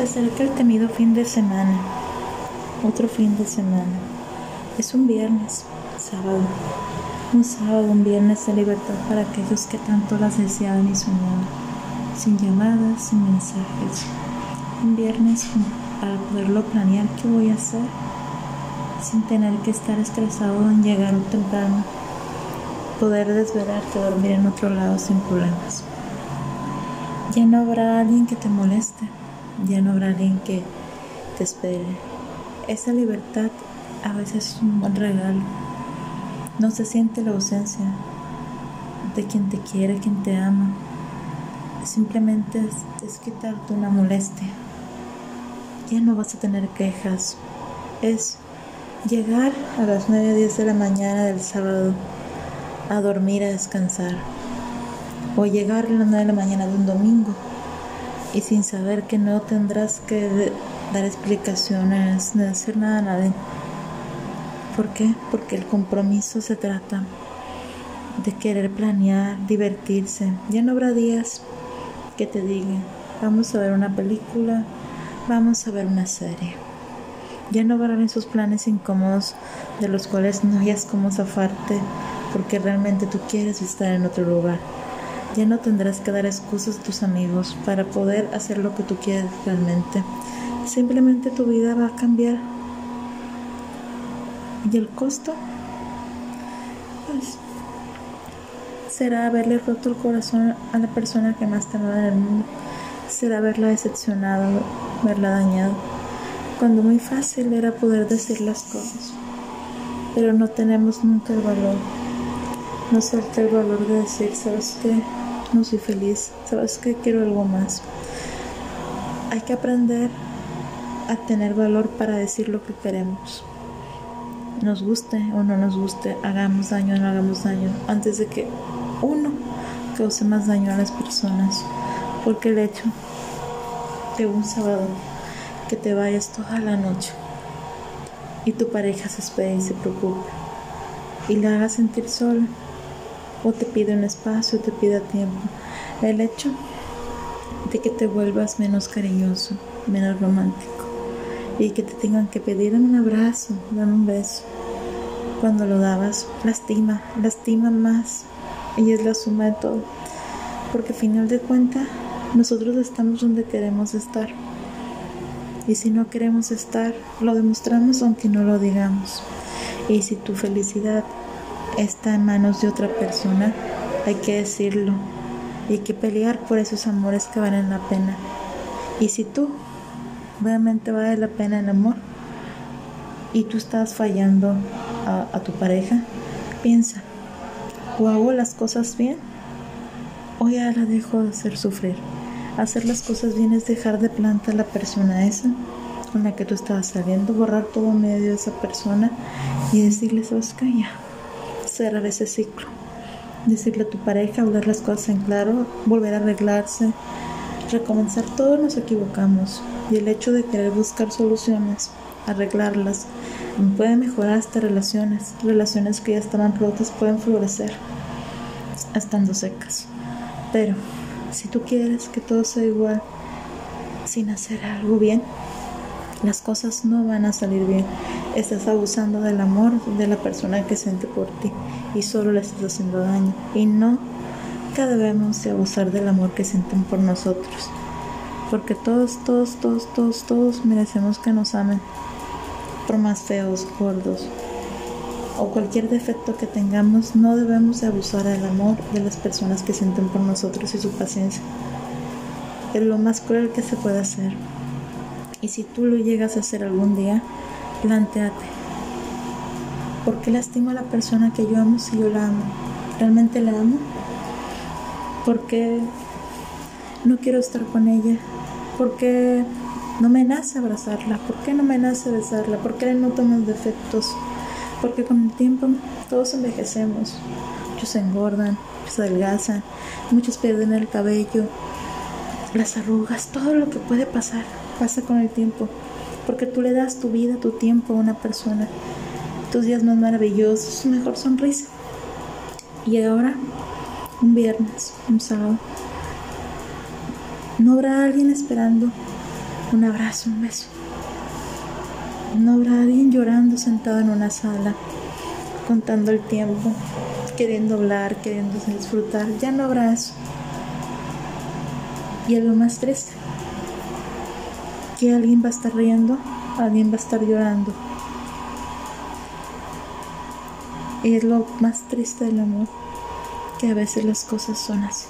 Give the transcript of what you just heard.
Se acerca el temido fin de semana, otro fin de semana. Es un viernes, sábado. Un sábado, un viernes de libertad para aquellos que tanto las deseaban y soñaban, sin llamadas, sin mensajes. Un viernes para poderlo planear qué voy a hacer, sin tener que estar estresado en llegar temprano, poder desvelarte, dormir en otro lado sin problemas. Ya no habrá alguien que te moleste, ya no habrá alguien que te espere. Esa libertad a veces es un buen regalo. No se siente la ausencia de quien te quiere, quien te ama. Simplemente es, es quitarte una molestia. Ya no vas a tener quejas. Es llegar a las 9 o 10 de la mañana del sábado a dormir, a descansar. O llegar a las 9 de la mañana de un domingo y sin saber que no tendrás que dar explicaciones ni decir nada a nadie. ¿Por qué? Porque el compromiso se trata de querer planear, divertirse. Ya no habrá días que te digan, vamos a ver una película, vamos a ver una serie. Ya no habrán esos planes incómodos de los cuales no hayas cómo zafarte porque realmente tú quieres estar en otro lugar. Ya no tendrás que dar excusas a tus amigos para poder hacer lo que tú quieres realmente. Simplemente tu vida va a cambiar. ¿Y el costo? Pues será haberle roto el corazón a la persona que más te amaba en el mundo. Será haberla decepcionado, haberla dañado. Cuando muy fácil era poder decir las cosas. Pero no tenemos nunca el valor. No falta el valor de decir, ¿sabes qué? no soy feliz, sabes que quiero algo más. Hay que aprender a tener valor para decir lo que queremos. Nos guste o no nos guste, hagamos daño o no hagamos daño, antes de que uno cause más daño a las personas. Porque el hecho de un sábado que te vayas toda la noche y tu pareja se espera y se preocupa y la haga sentir sola o te pide un espacio, te pide tiempo. El hecho de que te vuelvas menos cariñoso, menos romántico y que te tengan que pedir un abrazo, dame un beso. Cuando lo dabas, lastima, lastima más y es la suma de todo. Porque al final de cuentas, nosotros estamos donde queremos estar. Y si no queremos estar, lo demostramos aunque no lo digamos. Y si tu felicidad está en manos de otra persona, hay que decirlo y hay que pelear por esos amores que valen la pena. Y si tú realmente vale la pena el amor y tú estás fallando a, tu pareja, piensa, o hago las cosas bien o ya la dejo de hacer sufrir. Hacer las cosas bien es dejar de planta a la persona esa con la que tú estabas saliendo, borrar todo medio de esa persona y decirle, sabes ya, cerrar ese ciclo. Decirle a tu pareja, hablar las cosas en claro, volver a arreglarse, recomenzar. Todos nos equivocamos y el hecho de querer buscar soluciones, arreglarlas, puede mejorar hasta relaciones. Relaciones que ya estaban rotas pueden florecer estando secas. Pero si tú quieres que todo sea igual, sin hacer algo bien, las cosas no van a salir bien. Estás abusando del amor de la persona que siente por ti y solo le estás haciendo daño. Y no debemos de abusar del amor que sienten por nosotros. Porque todos, todos, todos, todos, todos merecemos que nos amen. Por más feos, gordos o cualquier defecto que tengamos, no debemos de abusar del amor de las personas que sienten por nosotros y su paciencia. Es lo más cruel que se puede hacer. Y si tú lo llegas a hacer algún día, planteate, ¿por qué lastimo a la persona que yo amo si yo la amo? ¿Realmente la amo? ¿Por qué no quiero estar con ella? ¿Por qué no me nace abrazarla? ¿Por qué no me nace besarla? ¿Por qué no tomo defectos? Porque con el tiempo todos envejecemos, muchos se engordan, se adelgazan, muchos pierden el cabello, las arrugas, todo lo que puede pasar pasa con el tiempo, porque tú le das tu vida, tu tiempo a una persona, tus días más maravillosos, su mejor sonrisa. Y ahora, un viernes, un sábado, no habrá alguien esperando un abrazo, un beso. No habrá alguien llorando sentado en una sala, contando el tiempo, queriendo hablar, queriendo disfrutar. Ya no habrá eso. Y algo más triste, que alguien va a estar riendo, alguien va a estar llorando. Y es lo más triste del amor, que a veces las cosas son así.